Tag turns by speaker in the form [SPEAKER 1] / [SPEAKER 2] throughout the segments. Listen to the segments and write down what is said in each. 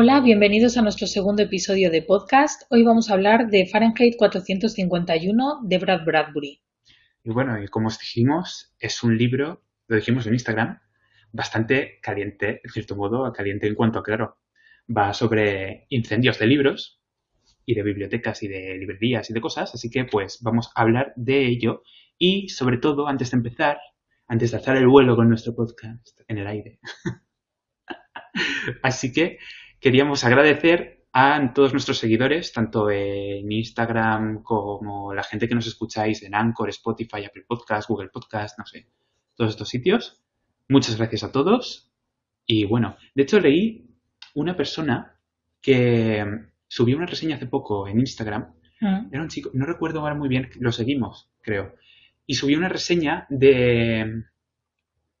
[SPEAKER 1] Hola, bienvenidos a nuestro segundo episodio de podcast. Hoy vamos a hablar de Fahrenheit 451 de Brad Bradbury.
[SPEAKER 2] Y bueno, y como os dijimos, es un libro, lo dijimos en Instagram, bastante caliente, en cierto modo, caliente en cuanto a, claro, va sobre incendios de libros y de bibliotecas y de librerías y de cosas, así que pues vamos a hablar de ello y sobre todo, antes de empezar, antes de alzar el vuelo con nuestro podcast en el aire. así que queríamos agradecer a todos nuestros seguidores, tanto en Instagram como la gente que nos escucháis en Anchor, Spotify, Apple Podcast, Google Podcast, no sé, todos estos sitios. Muchas gracias a todos. Y bueno, de hecho leí una persona que subió una reseña hace poco en Instagram.
[SPEAKER 1] Mm.
[SPEAKER 2] Era un chico, no recuerdo ahora muy bien, lo seguimos, creo. Y subió una reseña de.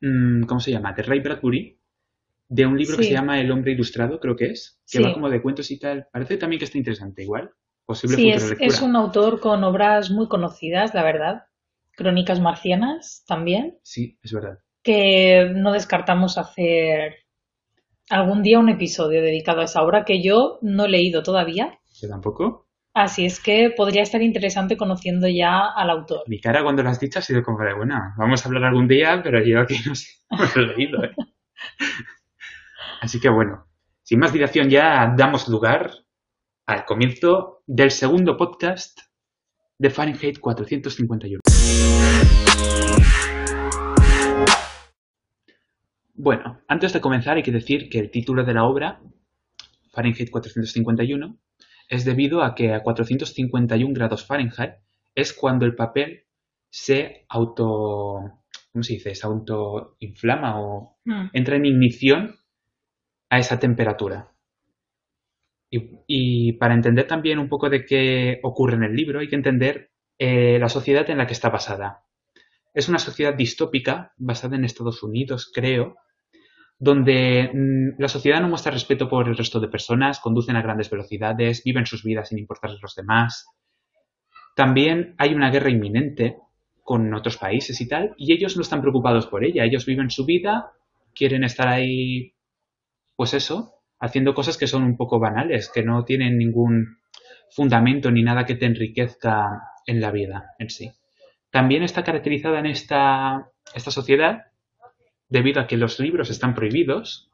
[SPEAKER 2] mm, ¿Cómo se llama? De Ray Bradbury, de un libro que se llama El hombre ilustrado, creo que es, que
[SPEAKER 1] Sí.
[SPEAKER 2] va como de cuentos y tal. Parece también que está interesante, igual. Posible
[SPEAKER 1] Sí, es, un autor con obras muy conocidas, la verdad. Crónicas marcianas también,
[SPEAKER 2] Sí, es verdad.
[SPEAKER 1] que no descartamos hacer algún día un episodio dedicado a esa obra que yo no he leído todavía.
[SPEAKER 2] Yo tampoco.
[SPEAKER 1] Así es que podría estar interesante conociendo ya al autor.
[SPEAKER 2] Mi cara cuando lo has dicho ha sido como de, bueno, vamos a hablar algún día, pero yo aquí no sé, no lo he leído, ¿eh? Así que bueno, sin más dilación ya damos lugar al comienzo del segundo podcast de Fahrenheit 451. Bueno, antes de comenzar hay que decir que el título de la obra, Fahrenheit 451, es debido a que a 451 grados Fahrenheit es cuando el papel se auto... ¿Cómo se dice? Se autoinflama o
[SPEAKER 1] Mm.
[SPEAKER 2] entra en ignición a esa temperatura. Y, para entender también un poco de qué ocurre en el libro, hay que entender eh, la sociedad en la que está basada. Es una sociedad distópica, basada en Estados Unidos, creo, donde mm, la sociedad no muestra respeto por el resto de personas, conducen a grandes velocidades, viven sus vidas sin importarles los demás. También hay una guerra inminente con otros países y tal, y ellos no están preocupados por ella. Ellos viven su vida, quieren estar ahí, pues eso, haciendo cosas que son un poco banales, que no tienen ningún fundamento ni nada que te enriquezca en la vida en sí. También está caracterizada en esta, esta sociedad debido a que los libros están prohibidos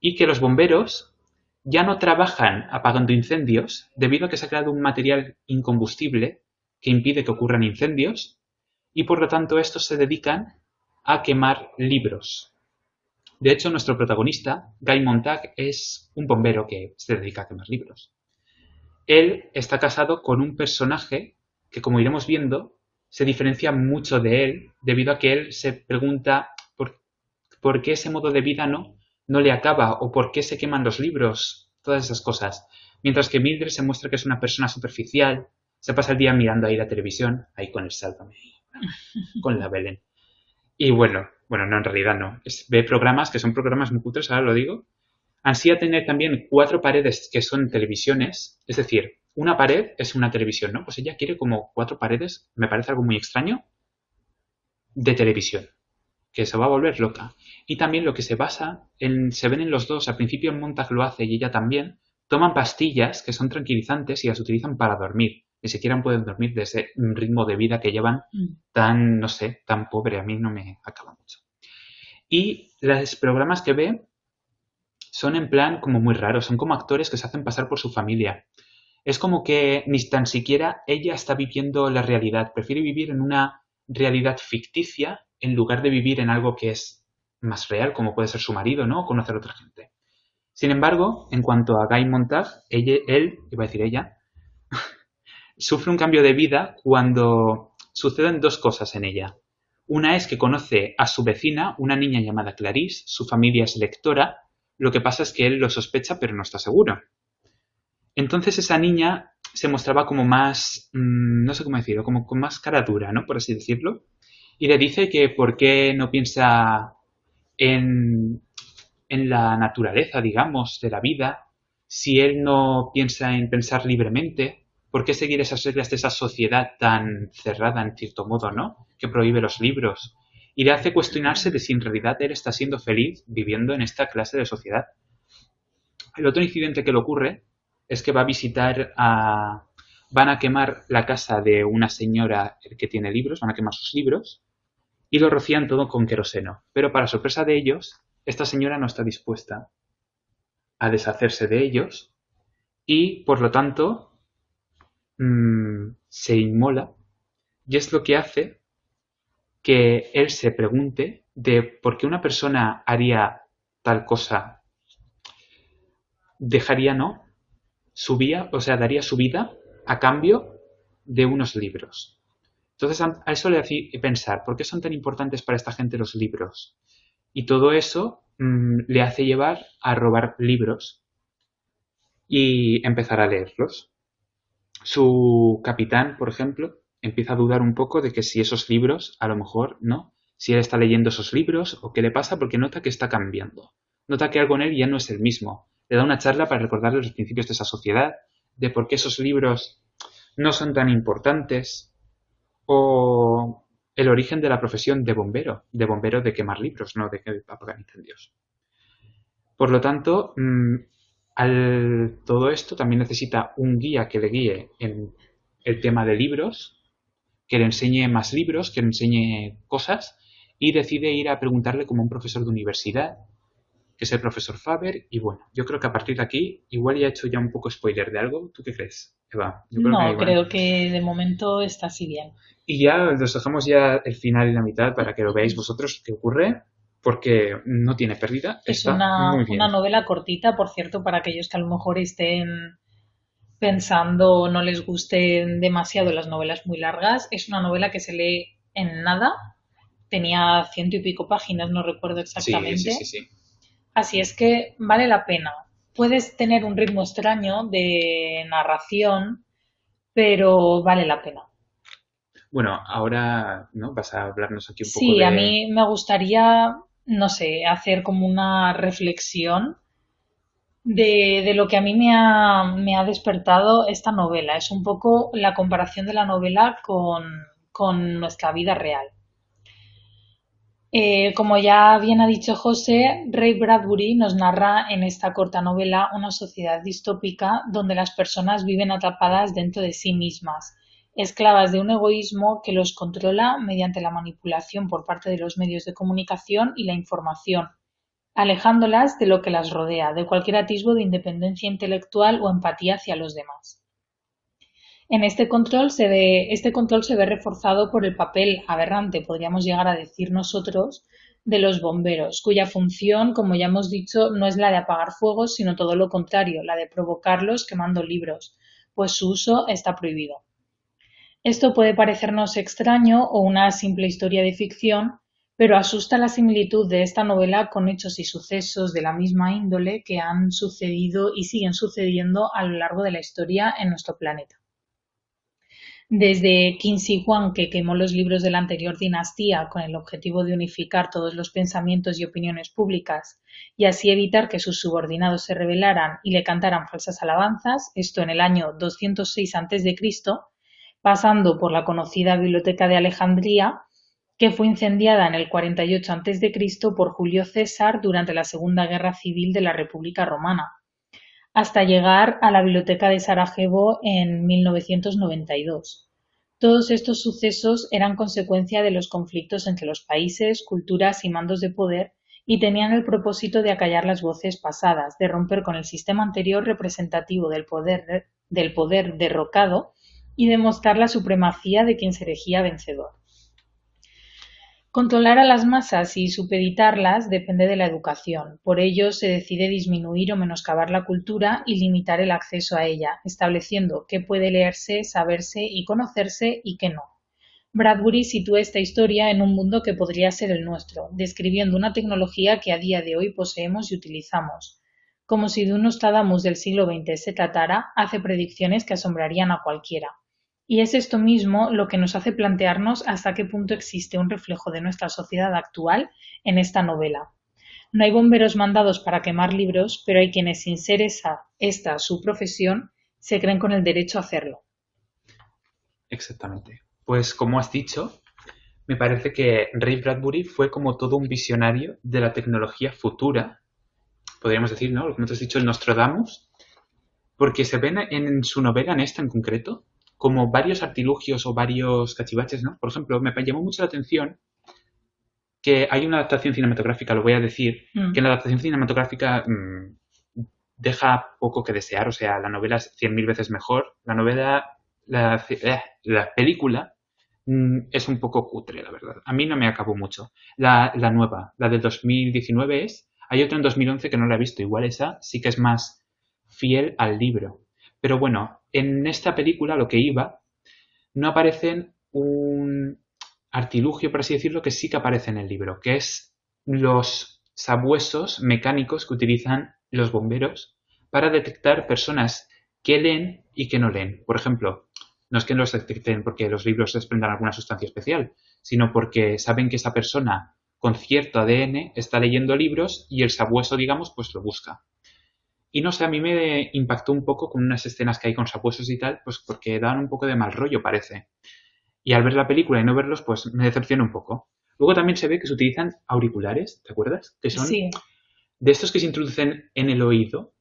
[SPEAKER 2] y que los bomberos ya no trabajan apagando incendios debido a que se ha creado un material incombustible que impide que ocurran incendios y por lo tanto estos se dedican a quemar libros. De hecho, nuestro protagonista, Guy Montag, es un bombero que se dedica a quemar libros. Él está casado con un personaje que, como iremos viendo, se diferencia mucho de él debido a que él se pregunta por, por qué ese modo de vida no, no le acaba o por qué se queman los libros, todas esas cosas. Mientras que Mildred se muestra que es una persona superficial, se pasa el día mirando ahí la televisión, ahí con el sálvame, con la Belén. Y bueno, bueno, no, en realidad no. Es- ve programas que son programas muy cutres, ahora lo digo. Ansía tener también cuatro paredes que son televisiones, es decir, una pared es una televisión, ¿no? Pues ella quiere como cuatro paredes, me parece algo muy extraño, de televisión, que se va a volver loca. Y también lo que se basa en, se ven en los dos, al principio Montag lo hace y ella también, toman pastillas que son tranquilizantes y las utilizan para dormir. Ni siquiera pueden dormir de ese ritmo de vida que llevan
[SPEAKER 1] Mm.
[SPEAKER 2] tan, no sé, tan pobre, a mí no me acaba mucho. Y los programas que ve son en plan como muy raros, son como actores que se hacen pasar por su familia. Es como que ni tan siquiera ella está viviendo la realidad, prefiere vivir en una realidad ficticia en lugar de vivir en algo que es más real, como puede ser su marido, ¿no? O conocer a otra gente. Sin embargo, en cuanto a Guy Montag, ella, él, iba a decir ella, sufre un cambio de vida cuando suceden dos cosas en ella. Una es que conoce a su vecina, una niña llamada Clarice, su familia es lectora, lo que pasa es que él lo sospecha pero no está seguro. Entonces esa niña se mostraba como más, mm, no sé cómo decirlo, como con más cara dura, ¿no? Por así decirlo. Y le dice que por qué no piensa en, en la naturaleza, digamos, de la vida, si él no piensa en pensar libremente, ¿por qué seguir esas reglas de esa sociedad tan cerrada en cierto modo, ¿no? Que prohíbe los libros. Y le hace cuestionarse de si en realidad él está siendo feliz viviendo en esta clase de sociedad. El otro incidente que le ocurre es que va a visitar a... Van a quemar la casa de una señora que tiene libros, van a quemar sus libros y lo rocían todo con queroseno. Pero para sorpresa de ellos, esta señora no está dispuesta a deshacerse de ellos y por lo tanto mm, se inmola y es lo que hace que él se pregunte de por qué una persona haría tal cosa, dejaría, ¿no? Su o sea, daría su vida a cambio de unos libros. Entonces a eso le hace pensar, ¿por qué son tan importantes para esta gente los libros? Y todo eso mm, le hace llevar a robar libros y empezar a leerlos. Su capitán, por ejemplo, empieza a dudar un poco de que si esos libros, a lo mejor, ¿no? Si él está leyendo esos libros o qué le pasa porque nota que está cambiando. Nota que algo en él ya no es el mismo. Le da una charla para recordarle los principios de esa sociedad, de por qué esos libros no son tan importantes o el origen de la profesión de bombero, de bombero de quemar libros, no de apagar incendios. Por lo tanto, mm, al todo esto también necesita un guía que le guíe en el tema de libros que le enseñe más libros, que le enseñe cosas y decide ir a preguntarle como un profesor de universidad, que es el profesor Faber, y bueno, yo creo que a partir de aquí igual ya he hecho ya un poco spoiler de algo. ¿Tú qué crees, Eva?
[SPEAKER 1] no, creo que de momento está así bien.
[SPEAKER 2] Y ya nos dejamos ya el final y la mitad para que lo veáis vosotros qué ocurre, porque no tiene pérdida.
[SPEAKER 1] Es una, una novela cortita, por cierto, para aquellos que a lo mejor estén pensando no les gusten demasiado las novelas muy largas. Es una novela que se lee en nada. Tenía ciento y pico páginas, no recuerdo exactamente. Así es que vale la pena. Puedes tener un ritmo extraño de narración, pero vale la pena.
[SPEAKER 2] Bueno, ahora ¿no? vas a hablarnos aquí un poco.
[SPEAKER 1] Sí, a mí me gustaría, no sé, hacer como una reflexión de, lo que a mí me ha, me ha, despertado esta novela. Es un poco la comparación de la novela con, nuestra vida real. Eh, como ya bien ha dicho José, Ray Bradbury nos narra en esta corta novela una sociedad distópica donde las personas viven atrapadas dentro de sí mismas, esclavas de un egoísmo que los controla mediante la manipulación por parte de los medios de comunicación y la información, alejándolas de lo que las rodea, de cualquier atisbo de independencia intelectual o empatía hacia los demás. En este control se ve, este control se ve reforzado por el papel aberrante, podríamos llegar a decir nosotros, de los bomberos, cuya función, como ya hemos dicho, no es la de apagar fuegos, sino todo lo contrario, la de provocarlos quemando libros, pues su uso está prohibido. Esto puede parecernos extraño o una simple historia de ficción, pero asusta la similitud de esta novela con hechos y sucesos de la misma índole que han sucedido y siguen sucediendo a lo largo de la historia en nuestro planeta. Desde Qin Shi Huang, que quemó los libros de la anterior dinastía con el objetivo de unificar todos los pensamientos y opiniones públicas y así evitar que sus subordinados se rebelaran y le cantaran falsas alabanzas, esto en el año 206 a.C., pasando por la conocida Biblioteca de Alejandría, que fue incendiada en el 48 a.C. por Julio César durante la Segunda Guerra Civil de la República Romana, hasta llegar a la Biblioteca de Sarajevo en 1992. Todos estos sucesos eran consecuencia de los conflictos entre los países, culturas y mandos de poder y tenían el propósito de acallar las voces pasadas, de romper con el sistema anterior representativo del poder, del poder derrocado y demostrar la supremacía de quien se erigía vencedor. Controlar a las masas y supeditarlas depende de la educación. Por ello, se decide disminuir o menoscabar la cultura y limitar el acceso a ella, estableciendo qué puede leerse, saberse y conocerse y qué no. Bradbury sitúa esta historia en un mundo que podría ser el nuestro, describiendo una tecnología que a día de hoy poseemos y utilizamos. Como si de un Nostradamus del siglo XX se tratara, hace predicciones que asombrarían a cualquiera. Y es esto mismo lo que nos hace plantearnos hasta qué punto existe un reflejo de nuestra sociedad actual en esta novela. No hay bomberos mandados para quemar libros, pero hay quienes, sin ser esa, esta su profesión, se creen con el derecho a hacerlo.
[SPEAKER 2] Exactamente. Pues como has dicho, me parece que Ray Bradbury fue como todo un visionario de la tecnología futura podríamos decir, ¿no? Lo que nosotros has dicho, el Nostradamus, porque se ven en su novela, en esta en concreto, como varios artilugios o varios cachivaches, ¿no? Por ejemplo, me llamó mucho la atención que hay una adaptación cinematográfica, lo voy a decir,
[SPEAKER 1] Mm.
[SPEAKER 2] que la adaptación cinematográfica mm, deja poco que desear, o sea, la novela es cien mil veces mejor. La novela, la, eh, la película mm, es un poco cutre, la verdad. A mí no me acabó mucho. La, la nueva, la del 2019 es, hay otra en 2011 que no la he visto, igual esa sí que es más fiel al libro. Pero bueno, en esta película lo que iba, no aparecen un artilugio, por así decirlo, que sí que aparece en el libro, que es los sabuesos mecánicos que utilizan los bomberos para detectar personas que leen y que no leen. Por ejemplo, no es que los detecten porque los libros desprendan alguna sustancia especial, sino porque saben que esa persona con cierto ADN está leyendo libros y el sabueso, digamos, pues lo busca. Y no sé, a mí me impactó un poco con unas escenas que hay con sabuesos y tal, pues porque dan un poco de mal rollo, parece. Y al ver la película y no verlos, pues me decepciona un poco. Luego también se ve que se utilizan auriculares, ¿te acuerdas? Que son
[SPEAKER 1] Sí,
[SPEAKER 2] de estos que se introducen en el oído,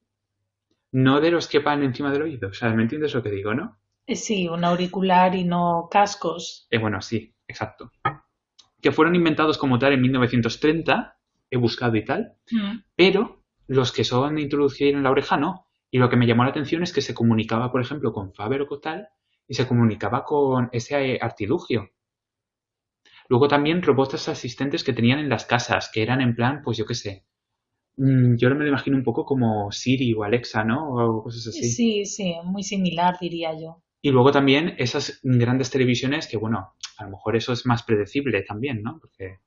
[SPEAKER 2] no de los que van encima del oído. O sea, ¿me entiendes lo que digo, no?
[SPEAKER 1] eh, sí, un auricular y no cascos.
[SPEAKER 2] Eh, bueno, sí, exacto. Que fueron inventados como tal en 1930, he buscado y tal,
[SPEAKER 1] Mm.
[SPEAKER 2] pero los que son introducidos en la oreja no. Y lo que me llamó la atención es que se comunicaba, por ejemplo, con Faber o con tal, y se comunicaba con ese artilugio. Luego también robots asistentes que tenían en las casas, que eran en plan, pues yo qué sé. mm, Yo me lo imagino un poco como Siri o Alexa, ¿no? O cosas así.
[SPEAKER 1] Sí, sí, muy similar, diría yo.
[SPEAKER 2] Y luego también esas grandes televisiones que, bueno, a lo mejor eso es más predecible también, ¿no? Porque,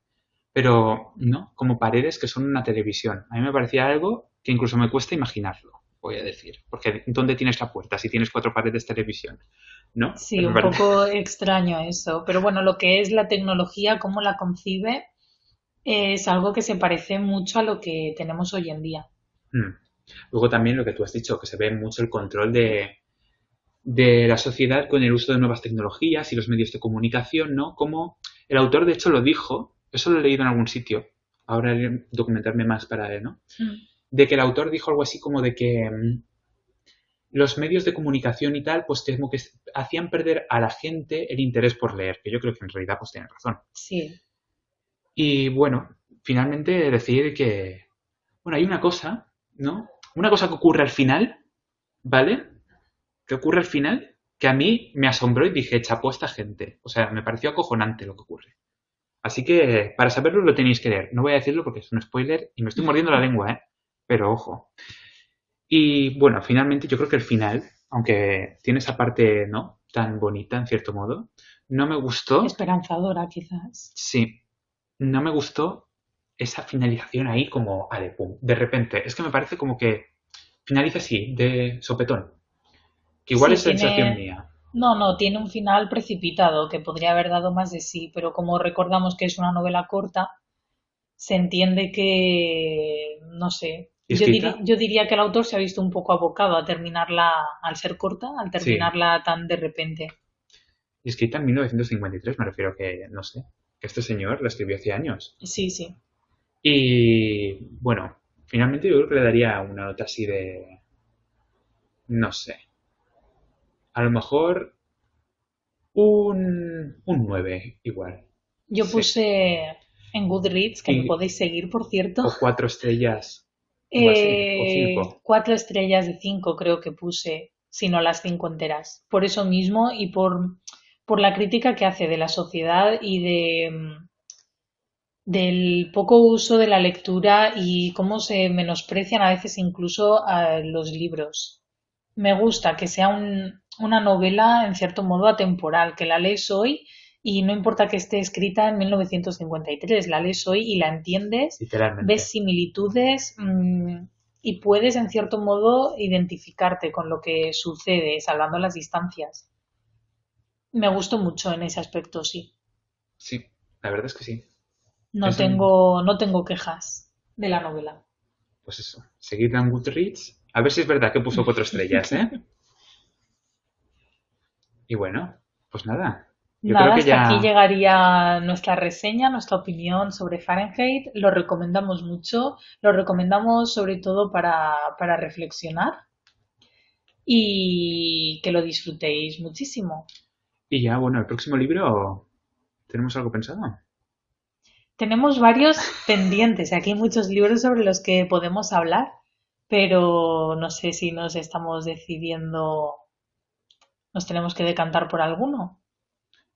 [SPEAKER 2] pero, ¿no? Como paredes que son una televisión. A mí me parecía algo que incluso me cuesta imaginarlo, voy a decir. Porque ¿dónde tienes la puerta si tienes cuatro paredes de televisión? ¿No?
[SPEAKER 1] Sí,
[SPEAKER 2] Pero
[SPEAKER 1] un
[SPEAKER 2] parece-
[SPEAKER 1] poco extraño eso. Pero bueno, lo que es la tecnología, cómo la concibe, es algo que se parece mucho a lo que tenemos hoy en día.
[SPEAKER 2] Mm. Luego también lo que tú has dicho, que se ve mucho el control de, de la sociedad con el uso de nuevas tecnologías y los medios de comunicación, ¿no? Como el autor, de hecho, lo dijo, eso lo he leído en algún sitio, ahora documentarme más para él, ¿no? De que el autor dijo algo así como de que mm, los medios de comunicación y tal, pues como que hacían perder a la gente el interés por leer, que yo creo que en realidad pues tiene razón.
[SPEAKER 1] Sí,
[SPEAKER 2] Y bueno, finalmente decir que, bueno, hay una cosa, ¿no? Una cosa que ocurre al final, ¿vale? Que ocurre al final, que a mí me asombró y dije, chapó a esta gente. O sea, me pareció acojonante lo que ocurre. Así que, para saberlo lo tenéis que leer. No voy a decirlo porque es un spoiler y me estoy mordiendo la lengua, ¿eh? Pero ojo. Y bueno, finalmente yo creo que el final, aunque tiene esa parte, ¿no? Tan bonita, en cierto modo, no me gustó.
[SPEAKER 1] esperanzadora quizás.
[SPEAKER 2] Sí, no me gustó esa finalización ahí como, ale, pum, de repente. Es que me parece como que finaliza así, de sopetón. Que igual
[SPEAKER 1] Sí,
[SPEAKER 2] es sensación mía.
[SPEAKER 1] No, no, tiene un final precipitado que podría haber dado más de sí, pero como recordamos que es una novela corta, se entiende que, no sé,
[SPEAKER 2] ¿Y
[SPEAKER 1] yo, diri- yo diría que el autor se ha visto un poco abocado a terminarla, al ser corta, al terminarla tan de repente.
[SPEAKER 2] Y escrita en 1953, me refiero que, no sé, que este señor la escribió hace años.
[SPEAKER 1] Sí, sí.
[SPEAKER 2] Y bueno, finalmente yo creo que le daría una nota así de, no sé, a lo mejor un, un 9 igual.
[SPEAKER 1] Yo
[SPEAKER 2] Sí.
[SPEAKER 1] puse en Goodreads, que
[SPEAKER 2] Y-
[SPEAKER 1] me podéis seguir, por cierto,
[SPEAKER 2] O cuatro estrellas. o
[SPEAKER 1] eh,
[SPEAKER 2] cinco.
[SPEAKER 1] cuatro estrellas de cinco creo que puse, si no las cinco enteras. Por eso mismo y por, por la crítica que hace de la sociedad y de del poco uso de la lectura y cómo se menosprecian a veces incluso a los libros. Me gusta que sea un- una novela en cierto modo atemporal, que la lees hoy y no importa que esté escrita en 1953, la lees hoy y la entiendes
[SPEAKER 2] Literalmente.
[SPEAKER 1] ves similitudes mm, y puedes en cierto modo identificarte con lo que sucede, salvando las distancias. Me gustó mucho en ese aspecto, sí.
[SPEAKER 2] Sí, la verdad es que sí.
[SPEAKER 1] No
[SPEAKER 2] Es un-
[SPEAKER 1] tengo, no tengo quejas de la novela.
[SPEAKER 2] Pues eso, seguidla en Goodreads. A ver si es verdad que puso cuatro estrellas, ¿eh? Y bueno, pues nada. Yo
[SPEAKER 1] Nada,
[SPEAKER 2] creo que
[SPEAKER 1] hasta
[SPEAKER 2] ya...
[SPEAKER 1] aquí llegaría nuestra reseña, nuestra opinión sobre Fahrenheit. Lo recomendamos mucho, lo recomendamos sobre todo para, para reflexionar y que lo disfrutéis muchísimo.
[SPEAKER 2] Y ya, bueno, el próximo libro, ¿tenemos algo pensado?
[SPEAKER 1] Tenemos varios pendientes, aquí hay muchos libros sobre los que podemos hablar, pero no sé si nos estamos decidiendo, nos tenemos que decantar por alguno.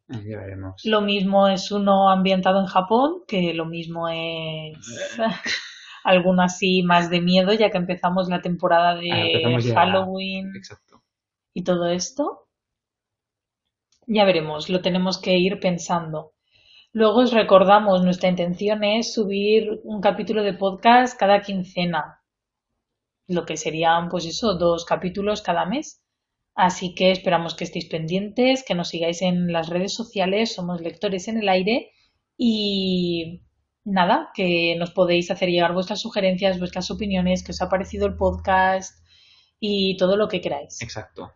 [SPEAKER 2] Ya veremos.
[SPEAKER 1] Lo mismo es uno ambientado en Japón, que lo mismo es alguno así más de miedo, ya que empezamos la temporada
[SPEAKER 2] Ah,
[SPEAKER 1] de
[SPEAKER 2] ya-
[SPEAKER 1] Halloween
[SPEAKER 2] Exacto.
[SPEAKER 1] y todo esto. Ya veremos, lo tenemos que ir pensando. Luego os recordamos, nuestra intención es subir un capítulo de podcast cada quincena, lo que serían, pues eso, dos capítulos cada mes. Así que esperamos que estéis pendientes, que nos sigáis en las redes sociales, somos lectores en el aire y nada, que nos podéis hacer llegar vuestras sugerencias, vuestras opiniones, que os ha parecido el podcast y todo lo que queráis.
[SPEAKER 2] Exacto.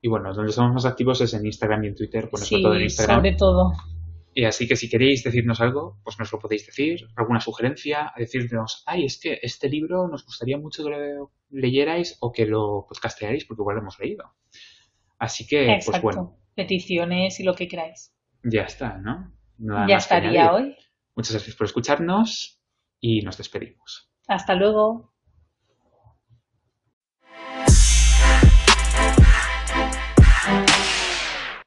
[SPEAKER 2] Y bueno, donde somos más activos es en Instagram y en Twitter, sobre
[SPEAKER 1] Sí,
[SPEAKER 2] todo en Instagram.
[SPEAKER 1] sobre todo.
[SPEAKER 2] Y así que si queréis decirnos algo, pues nos lo podéis decir, alguna sugerencia, decirnos, ay, es que este libro nos gustaría mucho que lo leyerais o que lo podcastearais porque igual lo hemos leído. Así que, pues bueno,
[SPEAKER 1] Peticiones y lo que queráis.
[SPEAKER 2] ya está, ¿no? Nada
[SPEAKER 1] ya estaría hoy.
[SPEAKER 2] Muchas gracias por escucharnos y nos despedimos.
[SPEAKER 1] Hasta luego.